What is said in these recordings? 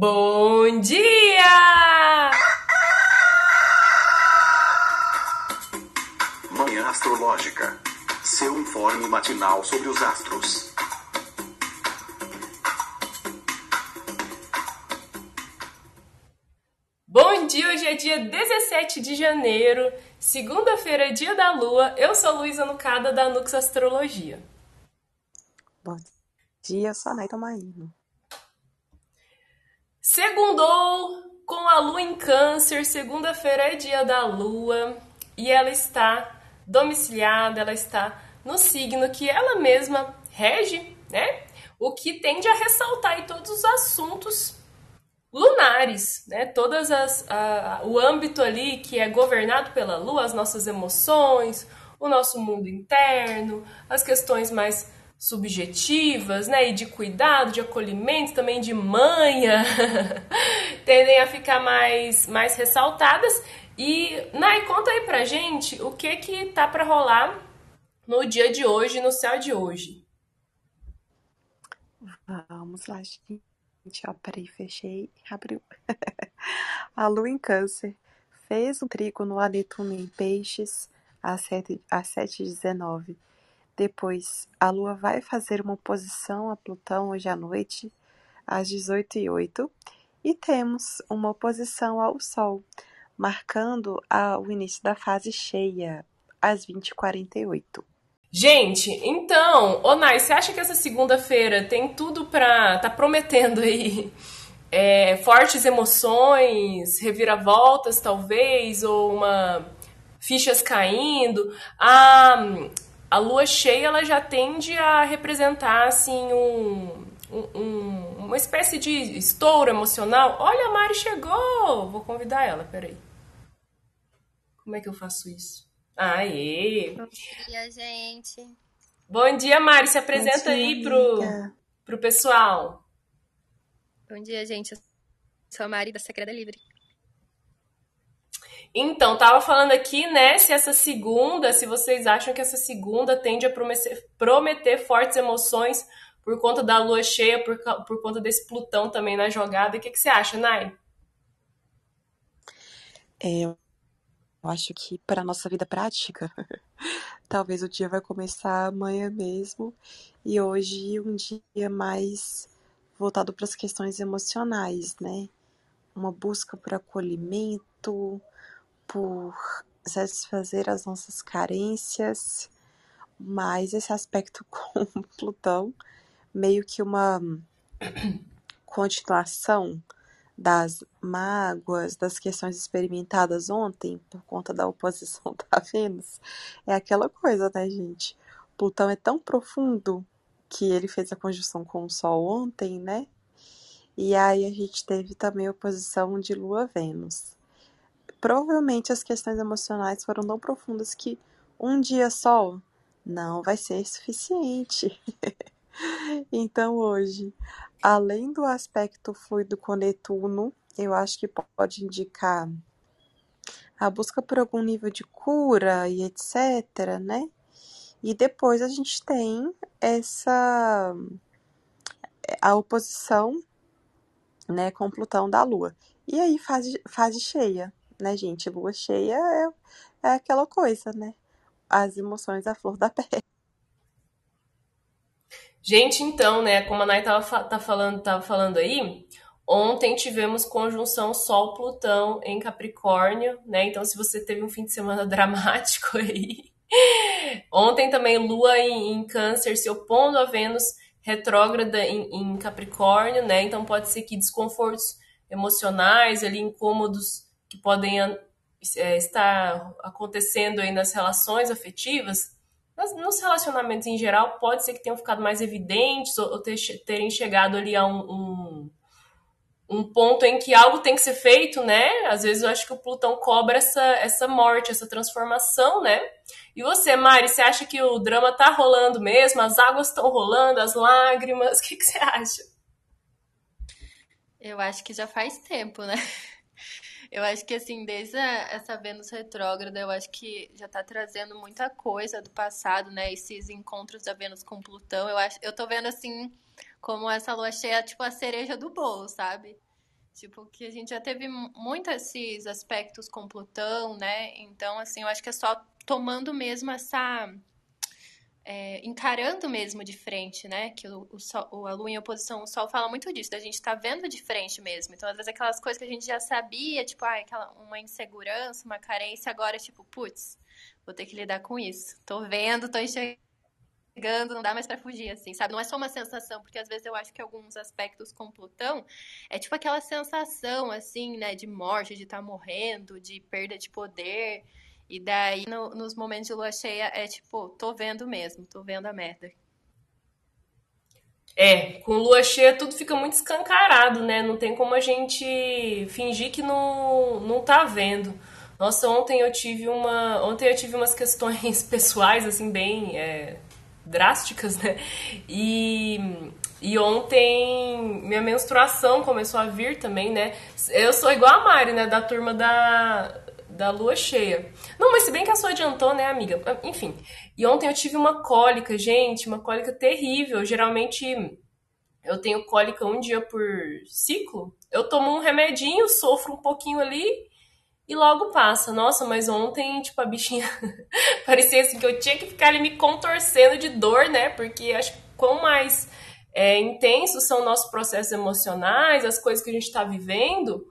Bom dia! Manhã Astrológica. Seu informe matinal sobre os astros. Bom dia, hoje é dia 17 de janeiro, segunda-feira, dia da lua. Eu sou Luísa Nucada da Nux Astrologia. Bom dia, eu sou a Naita Maíno. Segundou com a lua em câncer, segunda-feira é dia da lua e ela está domiciliada, ela está no signo que ela mesma rege, né? O que tende a ressaltar aí todos os assuntos lunares, né? Todas as o âmbito ali que é governado pela lua, as nossas emoções, o nosso mundo interno, as questões mais subjetivas, né, e de cuidado, de acolhimento, também de manha, tendem a ficar mais mais ressaltadas e, Nai, conta aí pra gente o que que tá para rolar no dia de hoje, no céu de hoje. Vamos lá, gente. Ó, peraí, fechei abriu. a lua em câncer fez um trígono a Netuno em peixes às 7, às 7h19. Depois, a lua vai fazer uma oposição a Plutão hoje à noite, às 18h08. E temos uma oposição ao Sol marcando a, o início da fase cheia, às 20h48. Gente, então, Onai, você acha que essa segunda-feira tem tudo pra. tá prometendo aí é, fortes emoções, reviravoltas, talvez, ou uma. fichas caindo? A, a lua cheia ela já tende a representar assim um, um, uma espécie de estouro emocional. Olha, a Mari chegou! Vou convidar ela, peraí. Como é que eu faço isso? Aê! Bom dia, gente. Bom dia, Mari. Se apresenta dia, aí pro, pro pessoal. Bom dia, gente. Eu sou a Mari da Secreta Livre. Então, tava falando aqui, né, se essa segunda, se vocês acham que essa segunda tende a prometer, prometer fortes emoções por conta da lua cheia, por, por conta desse Plutão também na jogada. O que, que você acha, Nai? É, eu acho que para nossa vida prática, talvez o dia vai começar amanhã mesmo e hoje um dia mais voltado para as questões emocionais, né? Uma busca por acolhimento, por satisfazer as nossas carências, mas esse aspecto com Plutão meio que uma continuação das mágoas, das questões experimentadas ontem por conta da oposição da Vênus, é aquela coisa, né, gente? Plutão é tão profundo que ele fez a conjunção com o Sol ontem, né? E aí a gente teve também a oposição de Lua-Vênus. Provavelmente as questões emocionais foram tão profundas que um dia só não vai ser suficiente. então hoje além do aspecto fluido com Netuno, eu acho que pode indicar a busca por algum nível de cura e etc, né? E depois a gente tem essa a oposição, né, com Plutão da Lua. E aí fase, fase cheia, né, gente? Lua cheia é, é aquela coisa, né? As emoções à flor da pele. Gente, então, né, como a Nay tava, tá falando, tava falando aí, ontem tivemos conjunção Sol-Plutão em Capricórnio, né? Então, se você teve um fim de semana dramático aí. Ontem também Lua em, em Câncer se opondo a Vênus retrógrada em, em, Capricórnio, né? Então pode ser que desconfortos emocionais, ali incômodos que podem é, estar acontecendo aí nas relações afetivas mas nos relacionamentos em geral, pode ser que tenham ficado mais evidentes ou, ou ter, terem chegado ali a um, um, um, ponto em que algo tem que ser feito, né? Às vezes eu acho que o Plutão cobra essa, essa morte, essa transformação, né? E você, Mari, você acha que o drama tá rolando mesmo? As águas estão rolando, as lágrimas? O que, que você acha? Eu acho que já faz tempo, né? Eu acho que, assim, desde a, essa Vênus retrógrada, eu acho que já tá trazendo muita coisa do passado, né? Esses encontros da Vênus com Plutão. Eu, acho, eu tô vendo, assim, como essa lua cheia, tipo, a cereja do bolo, sabe? Tipo, que a gente já teve muito esses aspectos com Plutão, né? Então, assim, eu acho que é só tomando mesmo essa. É, encarando mesmo de frente, né? Que o, o, Sol, a Lua em oposição ao Sol fala muito disso, da gente tá vendo de frente mesmo. Então, às vezes, aquelas coisas que a gente já sabia, tipo, ah, aquela, uma insegurança, uma carência, agora, tipo, putz, vou ter que lidar com isso. Tô vendo, tô enxergando chegando, não dá mais para fugir, assim, sabe? Não é só uma sensação, porque às vezes eu acho que alguns aspectos com Plutão é tipo aquela sensação, assim, né, de morte, de estar tá morrendo, de perda de poder. E daí, no, nos momentos de lua cheia, é tipo, tô vendo mesmo, tô vendo a merda. É, com lua cheia tudo fica muito escancarado, né? Não tem como a gente fingir que não, não tá vendo. Nossa, ontem eu tive uma. Ontem eu tive umas questões pessoais, assim, bem. É, drásticas, né? E, e ontem minha menstruação começou a vir também, né? Eu sou igual a Mari, né? Da turma da, da lua cheia. Não, mas se bem que a sua adiantou, né, amiga? Enfim. E ontem eu tive uma cólica, gente, uma cólica terrível. Geralmente eu tenho cólica um dia por ciclo. Eu tomo um remedinho, sofro um pouquinho ali e logo passa. Nossa, mas ontem, tipo, a bichinha parecia assim que eu tinha que ficar ali me contorcendo de dor, né? Porque acho que quanto mais é, intensos são nossos processos emocionais, as coisas que a gente está vivendo,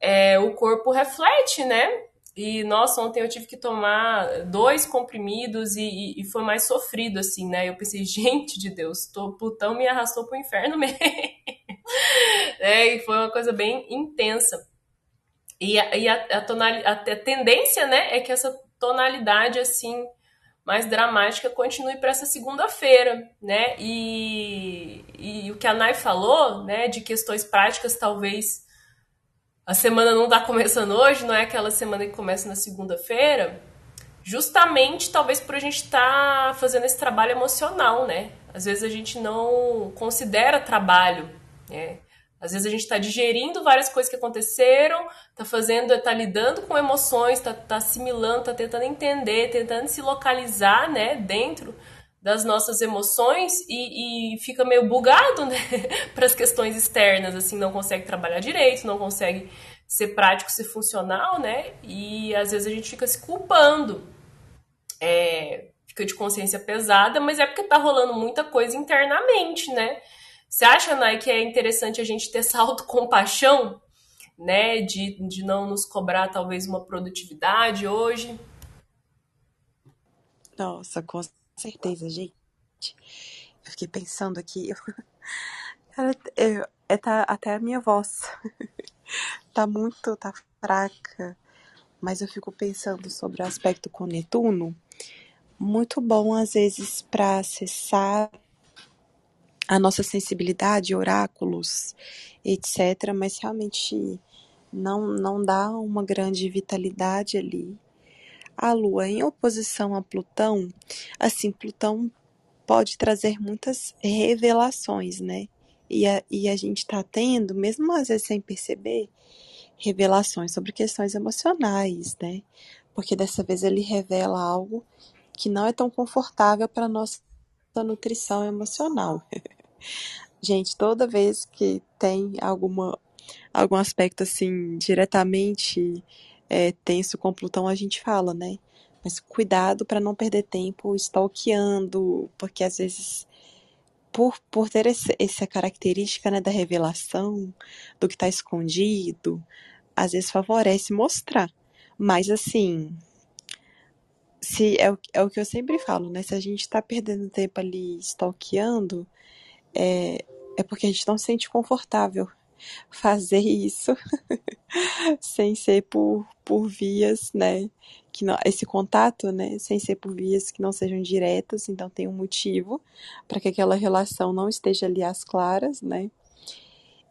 é, o corpo reflete, né? E, nossa, ontem eu tive que tomar dois comprimidos e, e, e foi mais sofrido, assim, né? Eu pensei, gente de Deus, tô, Plutão me arrastou pro inferno mesmo. é, e foi uma coisa bem intensa. E a, e a, a, tonal, a, a tendência, né, é que essa tonalidade, assim, mais dramática continue para essa segunda-feira, né? E, e o que a Nai falou, né, de questões práticas, talvez a semana não está começando hoje, não é aquela semana que começa na segunda-feira, justamente talvez por a gente estar tá fazendo esse trabalho emocional, né? Às vezes a gente não considera trabalho, né? Às vezes a gente está digerindo várias coisas que aconteceram, está fazendo, está lidando com emoções, está tá assimilando, está tentando entender, tentando se localizar, né, dentro das nossas emoções e, e fica meio bugado, né, para as questões externas, assim, não consegue trabalhar direito, não consegue ser prático, ser funcional, né, e às vezes a gente fica se culpando, é, fica de consciência pesada, mas é porque tá rolando muita coisa internamente, né, você acha, Nai, que é interessante a gente ter essa autocompaixão, né? De, de não nos cobrar talvez uma produtividade hoje? Nossa, com certeza, gente. Eu fiquei pensando aqui. Cara, eu, é, tá, até a minha voz tá muito, tá fraca. Mas eu fico pensando sobre o aspecto com Netuno. Muito bom, às vezes, para acessar a nossa sensibilidade, oráculos, etc. Mas realmente não, não dá uma grande vitalidade ali. A Lua em oposição a Plutão, assim, Plutão pode trazer muitas revelações, né? E a, e a gente está tendo, mesmo às vezes sem perceber, revelações sobre questões emocionais, né? Porque dessa vez ele revela algo que não é tão confortável para nossa nutrição emocional. Gente, toda vez que tem alguma, algum aspecto assim diretamente é, tenso com Plutão, a gente fala, né? Mas cuidado para não perder tempo stalkeando, porque às vezes, por, por ter esse, essa característica né, da revelação, do que está escondido, às vezes favorece mostrar. Mas assim, se é o, é o que eu sempre falo, né? Se a gente está perdendo tempo ali stalkeando, é, é porque a gente não se sente confortável fazer isso sem ser por, por vias, né? Que não, esse contato, né? Sem ser por vias que não sejam diretas, então tem um motivo para que aquela relação não esteja ali às claras, né?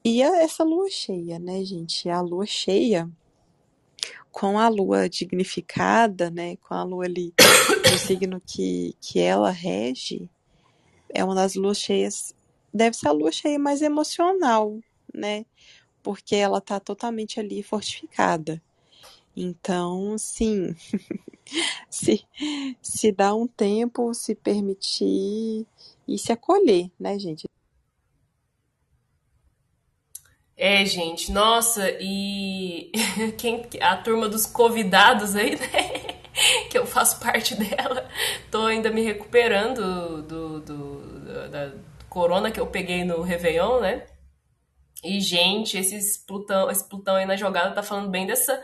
E a, essa lua cheia, né, gente? A lua cheia, com a lua dignificada, né? Com a lua ali no signo que, que ela rege, é uma das luas cheias deve ser a lua cheia mais emocional, né? Porque ela está totalmente ali fortificada. Então, sim, se, se dá um tempo, se permitir e se acolher, né, gente? É, gente, nossa, e quem a turma dos convidados aí, né? que eu faço parte dela, tô ainda me recuperando do, do, da corona que eu peguei no Réveillon, né? E, gente, esses Plutão, esse Plutão aí na jogada tá falando bem dessa.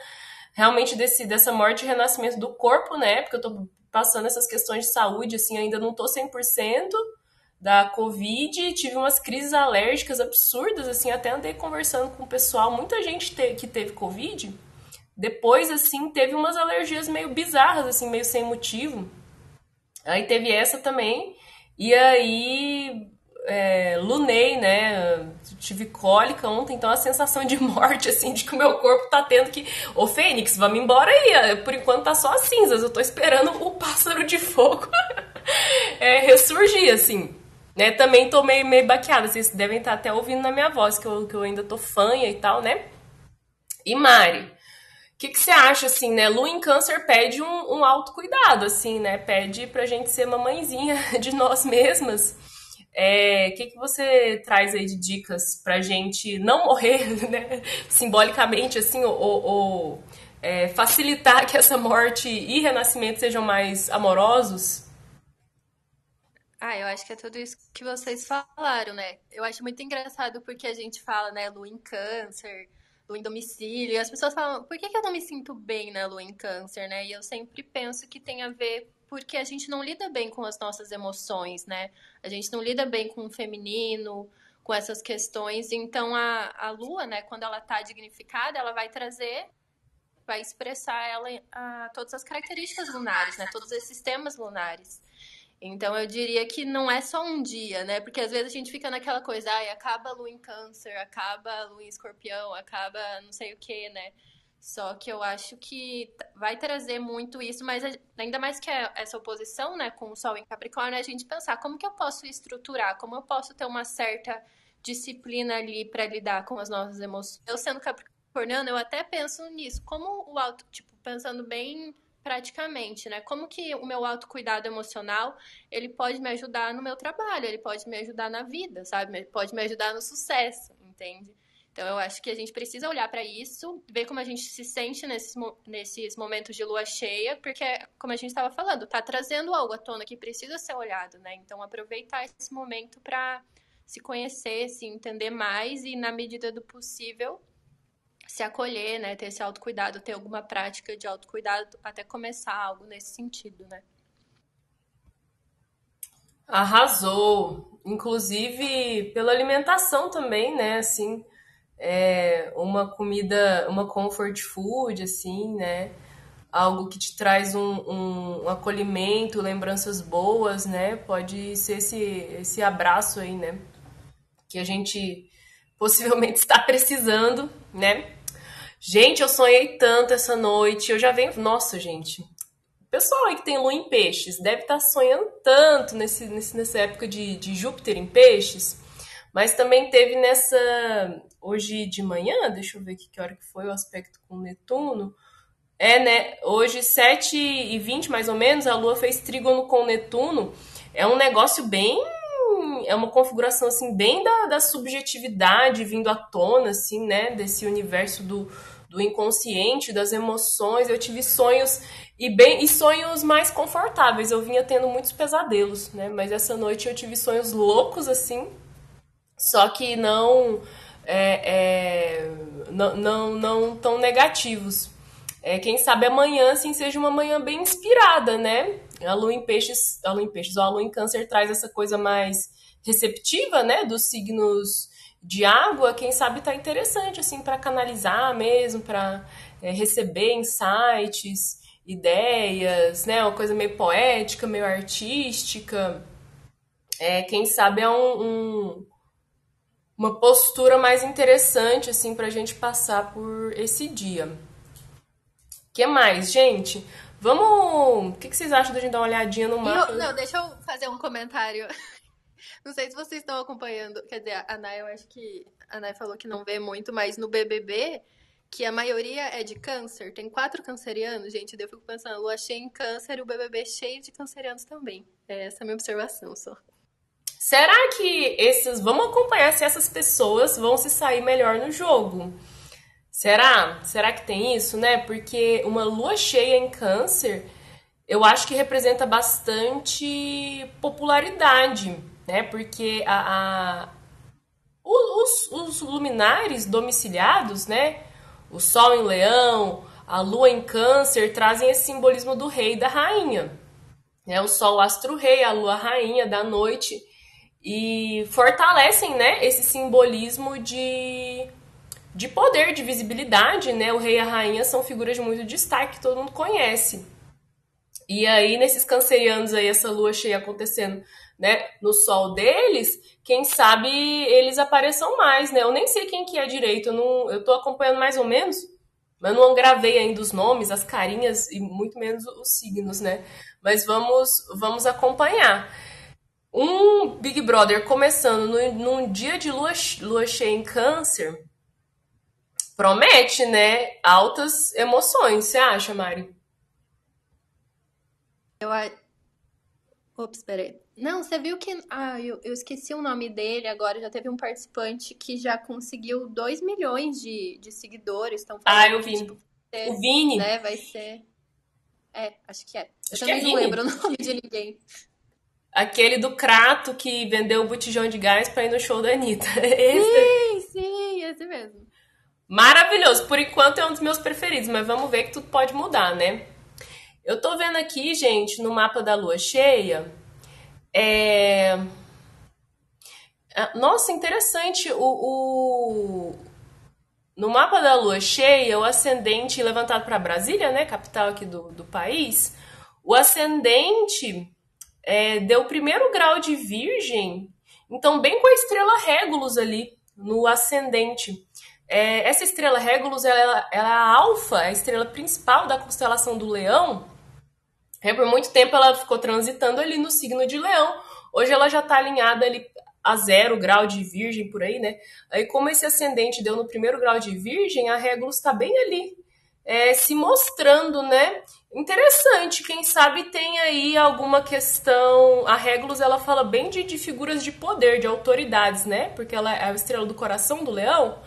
Realmente desse, dessa morte e renascimento do corpo, né? Porque eu tô passando essas questões de saúde, assim, ainda não tô 100% da Covid, tive umas crises alérgicas absurdas, assim, até andei conversando com o pessoal, muita gente te, que teve Covid, depois, assim, teve umas alergias meio bizarras, assim, meio sem motivo. Aí teve essa também, e aí é, lunei, né? Tive cólica ontem, então a sensação de morte, assim, de que o meu corpo tá tendo que. Ô Fênix, vamos embora aí. Por enquanto tá só as cinzas. Eu tô esperando o pássaro de fogo é, ressurgir, assim. Né? Também tô meio, meio baqueada. Vocês devem estar até ouvindo na minha voz, que eu, que eu ainda tô fanha e tal, né? E Mari, o que, que você acha, assim, né? Lua em câncer pede um, um autocuidado, assim, né? Pede pra gente ser mamãezinha de nós mesmas. O é, que, que você traz aí de dicas pra gente não morrer, né? Simbolicamente, assim, ou, ou é, facilitar que essa morte e renascimento sejam mais amorosos? Ah, eu acho que é tudo isso que vocês falaram, né? Eu acho muito engraçado porque a gente fala, né, lua em câncer, lua em domicílio, e as pessoas falam, por que, que eu não me sinto bem na lua em câncer, né? E eu sempre penso que tem a ver porque a gente não lida bem com as nossas emoções, né? A gente não lida bem com o feminino, com essas questões. Então, a, a lua, né, quando ela tá dignificada, ela vai trazer, vai expressar ela a, todas as características lunares, né? Todos esses sistemas lunares. Então eu diria que não é só um dia, né? Porque às vezes a gente fica naquela coisa, ai, acaba a lua em câncer, acaba a lua em escorpião, acaba não sei o que, né? Só que eu acho que vai trazer muito isso, mas ainda mais que é essa oposição, né, com o Sol em Capricórnio, é a gente pensar como que eu posso estruturar, como eu posso ter uma certa disciplina ali para lidar com as nossas emoções. Eu sendo capricorniano, eu até penso nisso, como o auto, tipo, pensando bem praticamente, né? Como que o meu autocuidado emocional, ele pode me ajudar no meu trabalho, ele pode me ajudar na vida, sabe? Ele pode me ajudar no sucesso, entende? Então eu acho que a gente precisa olhar para isso, ver como a gente se sente nesses, nesses momentos de lua cheia, porque, como a gente estava falando, tá trazendo algo à tona que precisa ser olhado, né? Então aproveitar esse momento para se conhecer, se entender mais e, na medida do possível, se acolher, né? Ter esse autocuidado, ter alguma prática de autocuidado até começar algo nesse sentido, né? Arrasou! Inclusive pela alimentação também, né? Assim, é uma comida, uma comfort food, assim, né? Algo que te traz um, um, um acolhimento, lembranças boas, né? Pode ser esse, esse abraço aí, né? Que a gente possivelmente está precisando, né? Gente, eu sonhei tanto essa noite. Eu já venho. Nossa, gente. O pessoal aí que tem lua em peixes deve estar tá sonhando tanto nesse, nesse, nessa época de, de Júpiter em peixes. Mas também teve nessa. Hoje de manhã, deixa eu ver aqui que hora que foi o aspecto com Netuno. É, né? Hoje, 7 e 20 mais ou menos, a Lua fez trígono com Netuno. É um negócio bem. É uma configuração, assim, bem da, da subjetividade vindo à tona, assim, né? Desse universo do, do inconsciente, das emoções. Eu tive sonhos e bem e sonhos mais confortáveis. Eu vinha tendo muitos pesadelos, né? Mas essa noite eu tive sonhos loucos assim, só que não é, é, não, não, não tão negativos. É, quem sabe amanhã assim seja uma manhã bem inspirada, né? A lua em peixes, a lua em peixes, ou a lua em câncer traz essa coisa mais receptiva, né, dos signos de água, quem sabe tá interessante assim para canalizar mesmo, para é, receber insights, ideias, né, uma coisa meio poética, meio artística. É, quem sabe é um, um, uma postura mais interessante assim para a gente passar por esse dia. que mais, gente? Vamos. O que, que vocês acham da gente dar uma olhadinha no mapa? Eu, não, deixa eu fazer um comentário não sei se vocês estão acompanhando. Quer dizer, a Nay, eu acho que a Nay falou que não vê muito, mas no BBB, que a maioria é de câncer, tem quatro cancerianos, gente. Daí eu fico pensando, lua cheia em câncer e o BBB cheio de cancerianos também. É essa a minha observação só. Será que esses. Vamos acompanhar se essas pessoas vão se sair melhor no jogo. Será? Será que tem isso, né? Porque uma lua cheia em câncer, eu acho que representa bastante popularidade, né? Porque a, a os, os luminares domiciliados, né? O Sol em Leão, a Lua em Câncer trazem esse simbolismo do rei e da rainha. Né? O Sol, astro-rei, a Lua, rainha da noite. E fortalecem né, esse simbolismo de, de poder, de visibilidade. Né? O rei e a rainha são figuras de muito destaque que todo mundo conhece. E aí, nesses cancerianos aí, essa lua cheia acontecendo né, no sol deles, quem sabe eles apareçam mais, né? Eu nem sei quem que é direito, eu, não, eu tô acompanhando mais ou menos, mas não gravei ainda os nomes, as carinhas e muito menos os signos, né? Mas vamos, vamos acompanhar. Um Big Brother começando no, num dia de lua, lua cheia em câncer promete, né? Altas emoções, você acha, Mari? Eu. Ops, peraí. Não, você viu que. Ah, eu, eu esqueci o nome dele agora. Já teve um participante que já conseguiu 2 milhões de, de seguidores. Estão ah, eu vi. Tipo, ser, o Vini. Né, vai ser. É, acho que é. Acho eu também é não lembro o nome de ninguém. Aquele do Crato que vendeu o botijão de gás pra ir no show da Anitta. Esse. Sim, sim, esse mesmo. Maravilhoso. Por enquanto é um dos meus preferidos, mas vamos ver que tudo pode mudar, né? Eu tô vendo aqui, gente, no mapa da lua cheia. É... Nossa, interessante. O, o, No mapa da lua cheia, o ascendente levantado para Brasília, né, capital aqui do, do país, o ascendente é, deu o primeiro grau de Virgem, então bem com a estrela Régulus ali no ascendente. É, essa estrela Régulus, ela, ela é a alfa, a estrela principal da constelação do Leão, é, por muito tempo ela ficou transitando ali no signo de Leão. Hoje ela já está alinhada ali a zero grau de Virgem por aí, né? Aí como esse ascendente deu no primeiro grau de Virgem, a Regulus está bem ali é, se mostrando, né? Interessante, quem sabe tem aí alguma questão. A Regulus ela fala bem de, de figuras de poder, de autoridades, né? Porque ela é a estrela do coração do leão.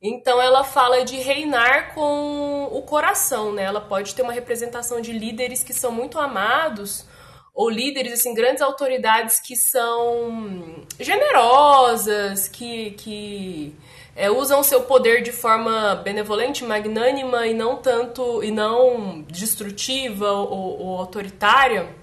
Então ela fala de reinar com o coração, né? Ela pode ter uma representação de líderes que são muito amados ou líderes assim grandes autoridades que são generosas, que, que é, usam seu poder de forma benevolente, magnânima e não tanto e não destrutiva ou, ou autoritária.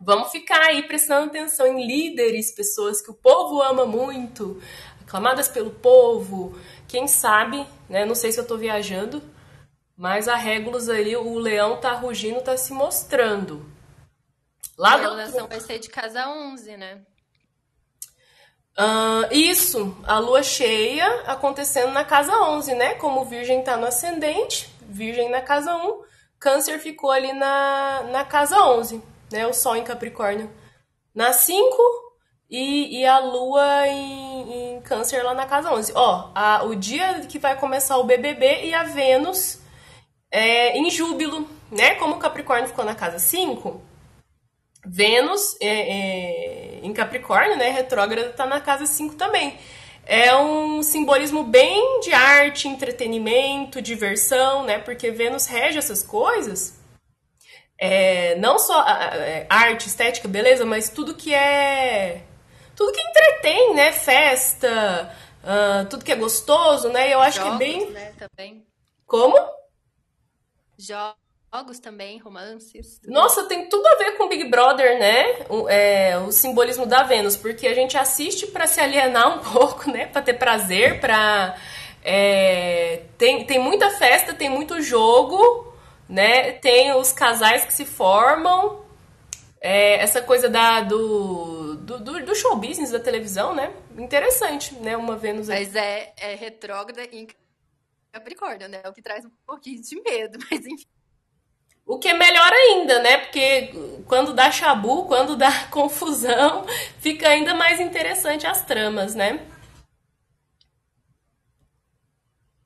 Vamos ficar aí prestando atenção em líderes, pessoas que o povo ama muito, aclamadas pelo povo, quem sabe, né? Não sei se eu tô viajando, mas a Regulus ali, o leão tá rugindo, tá se mostrando. Lá a relação vai ser de casa 11, né? Uh, isso, a lua cheia acontecendo na casa 11, né? Como Virgem tá no ascendente, Virgem na casa 1, Câncer ficou ali na, na casa 11, né? O Sol em Capricórnio na 5, e, e a lua em, em, câncer lá na casa 11. Ó, a, o dia que vai começar o BBB e a Vênus é, em júbilo, né? Como o Capricórnio ficou na casa 5, Vênus é, é, em Capricórnio, né? Retrógrada tá na casa 5 também. É um simbolismo bem de arte, entretenimento, diversão, né? Porque Vênus rege essas coisas. É, não só é, arte, estética, beleza, mas tudo que é tudo que entretém, né? Festa, uh, tudo que é gostoso, né? Eu acho Jogos, que é bem. Né, também. Como? Jogos também, romances. Nossa, tem tudo a ver com Big Brother, né? O, é, o simbolismo da Vênus, porque a gente assiste para se alienar um pouco, né? Para ter prazer, para é, tem, tem muita festa, tem muito jogo, né? Tem os casais que se formam, é, essa coisa da, do, do, do, show business da televisão, né? Interessante, né? Uma Vênus aí. Mas é, é retrógrada em Capricórnio, né? O que traz um pouquinho de medo, mas enfim. O que é melhor ainda, né? Porque quando dá chabu, quando dá confusão, fica ainda mais interessante as tramas, né?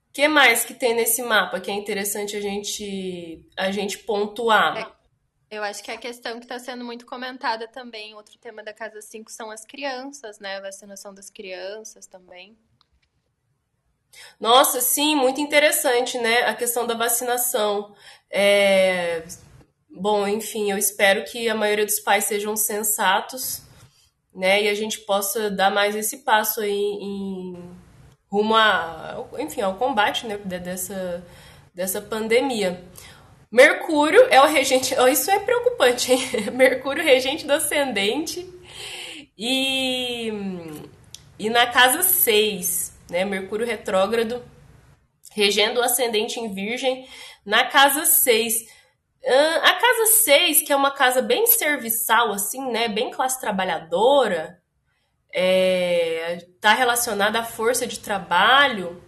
O que mais que tem nesse mapa que é interessante a gente, a gente pontuar? É Eu acho que a questão que está sendo muito comentada também, outro tema da Casa 5 são as crianças, né? A vacinação das crianças também. Nossa, sim, muito interessante, né? A questão da vacinação. É... Bom, enfim, eu espero que a maioria dos pais sejam sensatos, né? E a gente possa dar mais esse passo aí em rumo a, enfim, ao combate, né? Dessa, dessa pandemia. Mercúrio é o regente. Oh, isso é preocupante, hein? Mercúrio, regente do ascendente. E, e na casa 6, né? Mercúrio retrógrado, regendo o ascendente em Virgem, na casa 6. A casa 6, que é uma casa bem serviçal, assim, né? Bem classe trabalhadora, é, tá relacionada à força de trabalho.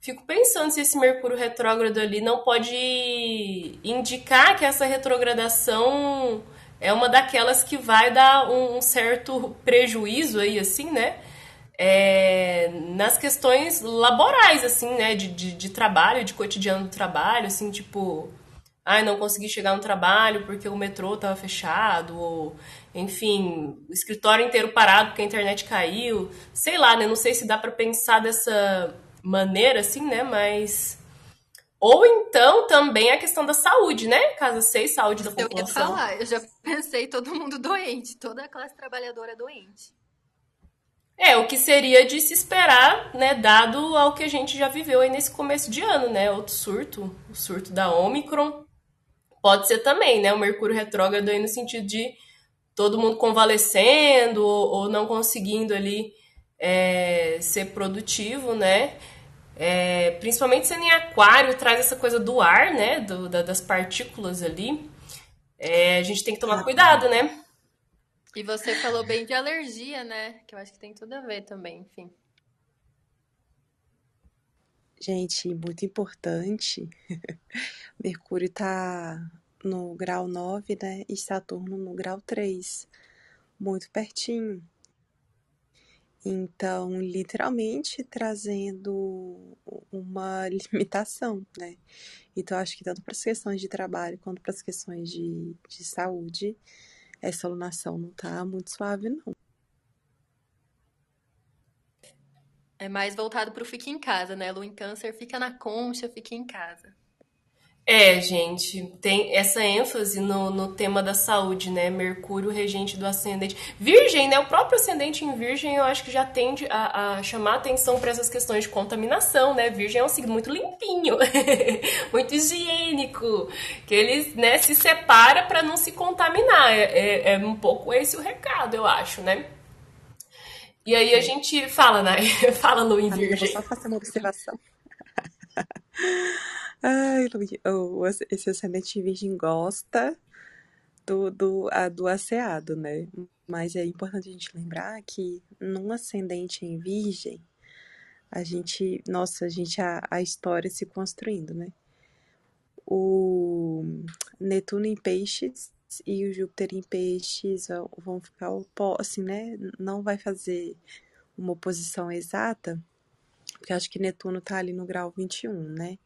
Fico pensando se esse Mercúrio retrógrado ali não pode indicar que essa retrogradação é uma daquelas que vai dar um certo prejuízo aí, assim, né? É, nas questões laborais, assim, né? De, de, de trabalho, de cotidiano do trabalho, assim, tipo ai, não consegui chegar no trabalho porque o metrô estava fechado, ou, enfim, o escritório inteiro parado porque a internet caiu. Sei lá, né? Não sei se dá para pensar dessa maneira, assim, né? Mas. Ou então também a questão da saúde, né? Casa 6, saúde da população. Eu ia falar, eu já pensei todo mundo doente, toda a classe trabalhadora doente. É, o que seria de se esperar, né, dado ao que a gente já viveu aí nesse começo de ano, né? Outro surto, o surto da Omicron, Pode ser também, né? O Mercúrio retrógrado aí no sentido de todo mundo convalescendo ou, ou não conseguindo ali é, ser produtivo, né? É, principalmente sendo em aquário, traz essa coisa do ar, né? Do, da, das partículas ali. É, a gente tem que tomar cuidado, né? E você falou bem de alergia, né? Que eu acho que tem tudo a ver também, enfim. Gente, muito importante. Mercúrio está no grau 9, né? E Saturno no grau 3. Muito pertinho. Então, literalmente trazendo uma limitação, né? Então, acho que tanto para as questões de trabalho quanto para as questões de, de saúde, essa alunação não tá muito suave, não. É mais voltado para o fique em casa, né? Lu em câncer fica na concha, fica em casa. É, gente, tem essa ênfase no, no tema da saúde, né? Mercúrio, regente do ascendente. Virgem, né? O próprio ascendente em Virgem eu acho que já tende a, a chamar atenção para essas questões de contaminação, né? Virgem é um signo muito limpinho, muito higiênico, que ele né, se separa para não se contaminar. É, é, é um pouco esse o recado, eu acho, né? E aí a gente fala, né? fala Lu em Virgem. Vou só fazer uma observação. Ai, esse ascendente virgem gosta do, do, a, do asseado, né? Mas é importante a gente lembrar que num ascendente em virgem, a gente, nossa, a gente, a, a história se construindo, né? O Netuno em peixes e o Júpiter em peixes vão ficar assim, né? Não vai fazer uma oposição exata, porque acho que Netuno tá ali no grau 21, né?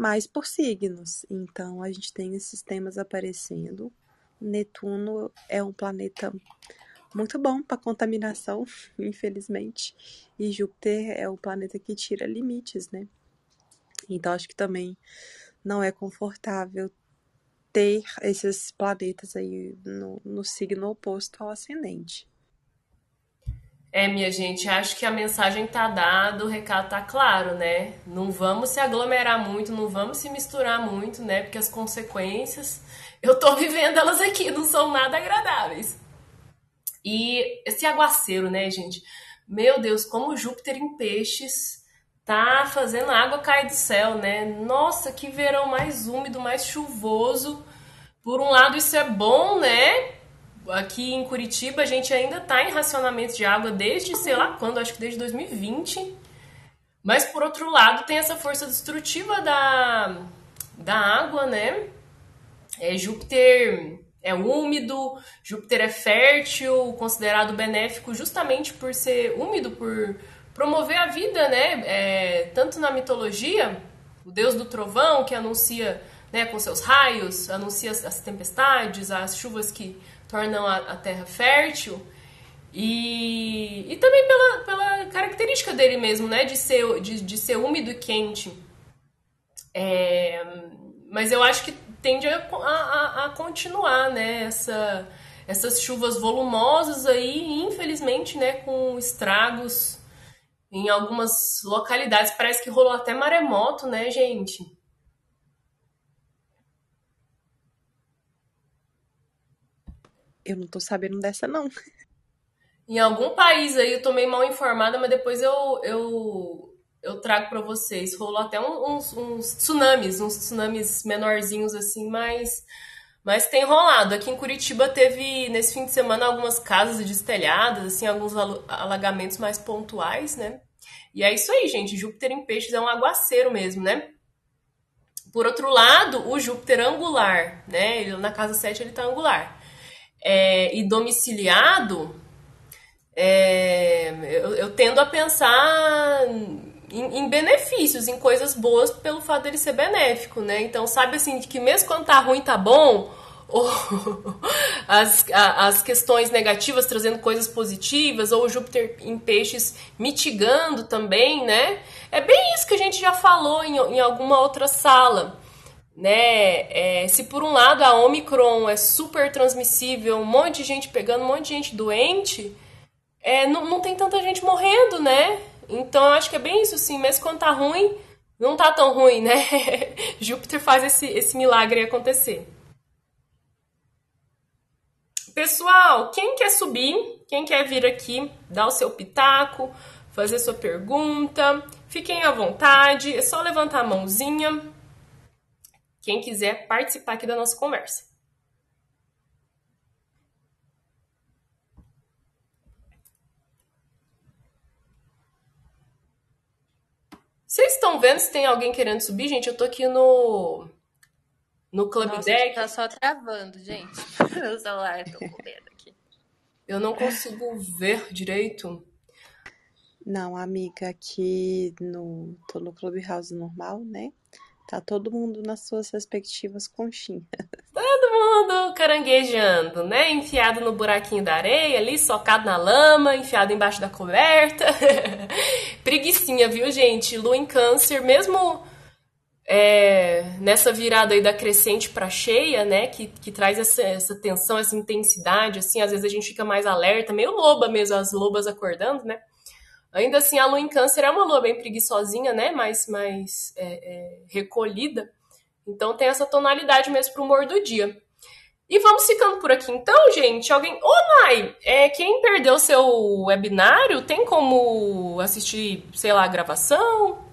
Mas por signos. Então a gente tem esses temas aparecendo. Netuno é um planeta muito bom para contaminação, infelizmente. E Júpiter é o planeta que tira limites, né? Então acho que também não é confortável ter esses planetas aí no, no signo oposto ao ascendente. É, minha gente, acho que a mensagem tá dada, o recado tá claro, né? Não vamos se aglomerar muito, não vamos se misturar muito, né? Porque as consequências, eu tô vivendo elas aqui, não são nada agradáveis. E esse aguaceiro, né, gente? Meu Deus, como Júpiter em peixes tá fazendo a água cair do céu, né? Nossa, que verão mais úmido, mais chuvoso. Por um lado, isso é bom, né? Aqui em Curitiba, a gente ainda tá em racionamento de água desde, sei lá quando, acho que desde 2020. Mas, por outro lado, tem essa força destrutiva da, da água, né? É, Júpiter é úmido, Júpiter é fértil, considerado benéfico justamente por ser úmido, por promover a vida, né? É, tanto na mitologia, o deus do trovão, que anuncia né, com seus raios, anuncia as tempestades, as chuvas que tornam a, a terra fértil. E, e também pela, pela característica dele mesmo, né? De ser, de, de ser úmido e quente. É, mas eu acho que tende a, a, a continuar, né? Essa, essas chuvas volumosas aí, infelizmente, né? Com estragos em algumas localidades. Parece que rolou até maremoto, né, gente? Eu não tô sabendo dessa, não. Em algum país aí, eu tô meio mal informada, mas depois eu, eu, eu trago para vocês. Rolou até uns, uns tsunamis, uns tsunamis menorzinhos assim, mas, mas tem rolado. Aqui em Curitiba teve, nesse fim de semana, algumas casas destelhadas, assim, alguns alagamentos mais pontuais, né? E é isso aí, gente. Júpiter em peixes é um aguaceiro mesmo, né? Por outro lado, o Júpiter angular, né? Ele, na casa 7 ele tá angular é, e domiciliado, é, eu, eu, tendo a pensar em, em, benefícios, em coisas boas pelo fato dele ser benéfico, né? Então, sabe assim, que mesmo quando tá ruim, tá bom, ou as, as questões negativas trazendo coisas positivas, ou Júpiter em peixes mitigando também, né? É bem isso que a gente já falou em, em alguma outra sala né? É, se por um lado a Omicron é super transmissível, um monte de gente pegando, um monte de gente doente, é, não, não tem tanta gente morrendo, né? Então eu acho que é bem isso, sim. Mesmo quando tá ruim, não tá tão ruim, né? Júpiter faz esse, esse milagre acontecer. Pessoal, quem quer subir, quem quer vir aqui, dar o seu pitaco, fazer sua pergunta, fiquem à vontade, é só levantar a mãozinha quem quiser participar aqui da nossa conversa. Vocês estão vendo se tem alguém querendo subir? Gente, eu tô aqui no no Club Nossa, Deck. Tá só travando, gente. Meu celular, tô com medo aqui. Eu não consigo ver direito. Não, amiga, aqui no tô no Clubhouse normal, né? Tá todo mundo nas suas respectivas conchinhas. Todo mundo caranguejando, né? Enfiado no buraquinho da areia ali, socado na lama, enfiado embaixo da coberta. Preguiçinha, viu, gente? Lua em câncer, mesmo é, nessa virada aí da crescente para cheia, né? Que, que traz essa, essa tensão, essa intensidade, assim, às vezes a gente fica mais alerta, meio loba mesmo, as lobas acordando, né? Ainda assim, a lua em câncer é uma lua bem preguiçosinha, né? Mais, mais é, é, recolhida. Então tem essa tonalidade mesmo pro humor do dia. E vamos ficando por aqui então, gente. Alguém. Ô, Nai, é, quem perdeu seu webinário, tem como assistir, sei lá, a gravação?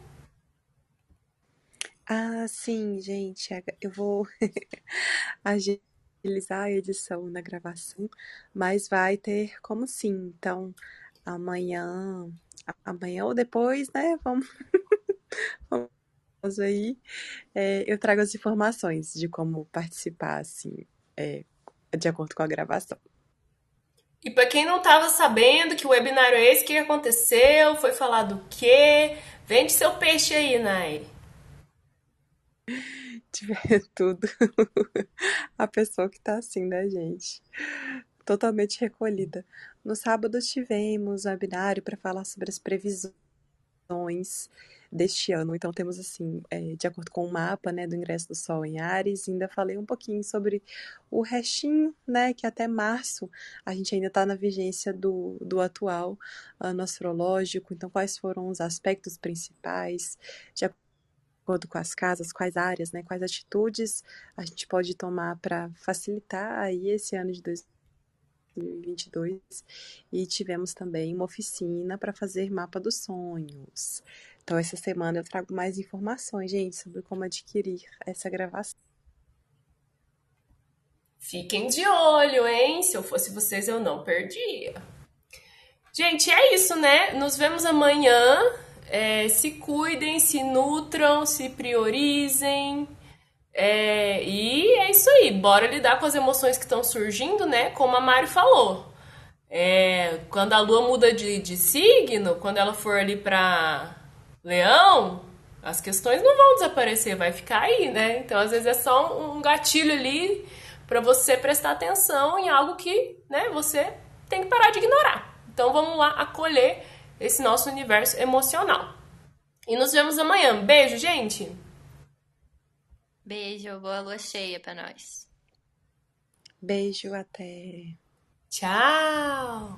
Ah, sim, gente. Eu vou agilizar a edição na gravação, mas vai ter como sim. Então, amanhã amanhã ou depois, né? Vamos, vamos aí. É, eu trago as informações de como participar, assim, é, de acordo com a gravação. E para quem não estava sabendo que o webinário é esse, o que aconteceu? Foi falado o quê? Vende seu peixe aí, Nair. Tiver tudo. a pessoa que tá assim, né, gente? Totalmente recolhida. No sábado tivemos um webinário para falar sobre as previsões deste ano. Então temos assim, é, de acordo com o mapa, né, do ingresso do Sol em Ares, ainda falei um pouquinho sobre o restinho, né, que até março a gente ainda está na vigência do, do atual ano astrológico. Então quais foram os aspectos principais de acordo com as casas, quais áreas, né, quais atitudes a gente pode tomar para facilitar aí esse ano de 2020 2022 e tivemos também uma oficina para fazer mapa dos sonhos. Então, essa semana eu trago mais informações, gente, sobre como adquirir essa gravação. Fiquem de olho, hein? Se eu fosse vocês, eu não perdia. Gente, é isso, né? Nos vemos amanhã. É, se cuidem, se nutram, se priorizem. É, e é isso aí, bora lidar com as emoções que estão surgindo, né? Como a Mari falou. É, quando a lua muda de, de signo, quando ela for ali para Leão, As questões não vão desaparecer, vai ficar aí, né? Então, às vezes é só um gatilho ali para você prestar atenção em algo que, né, você tem que parar de ignorar. Então, vamos lá acolher esse nosso universo emocional. E nos vemos amanhã. Beijo, gente. Beijo, boa lua cheia para nós. Beijo, até. Tchau.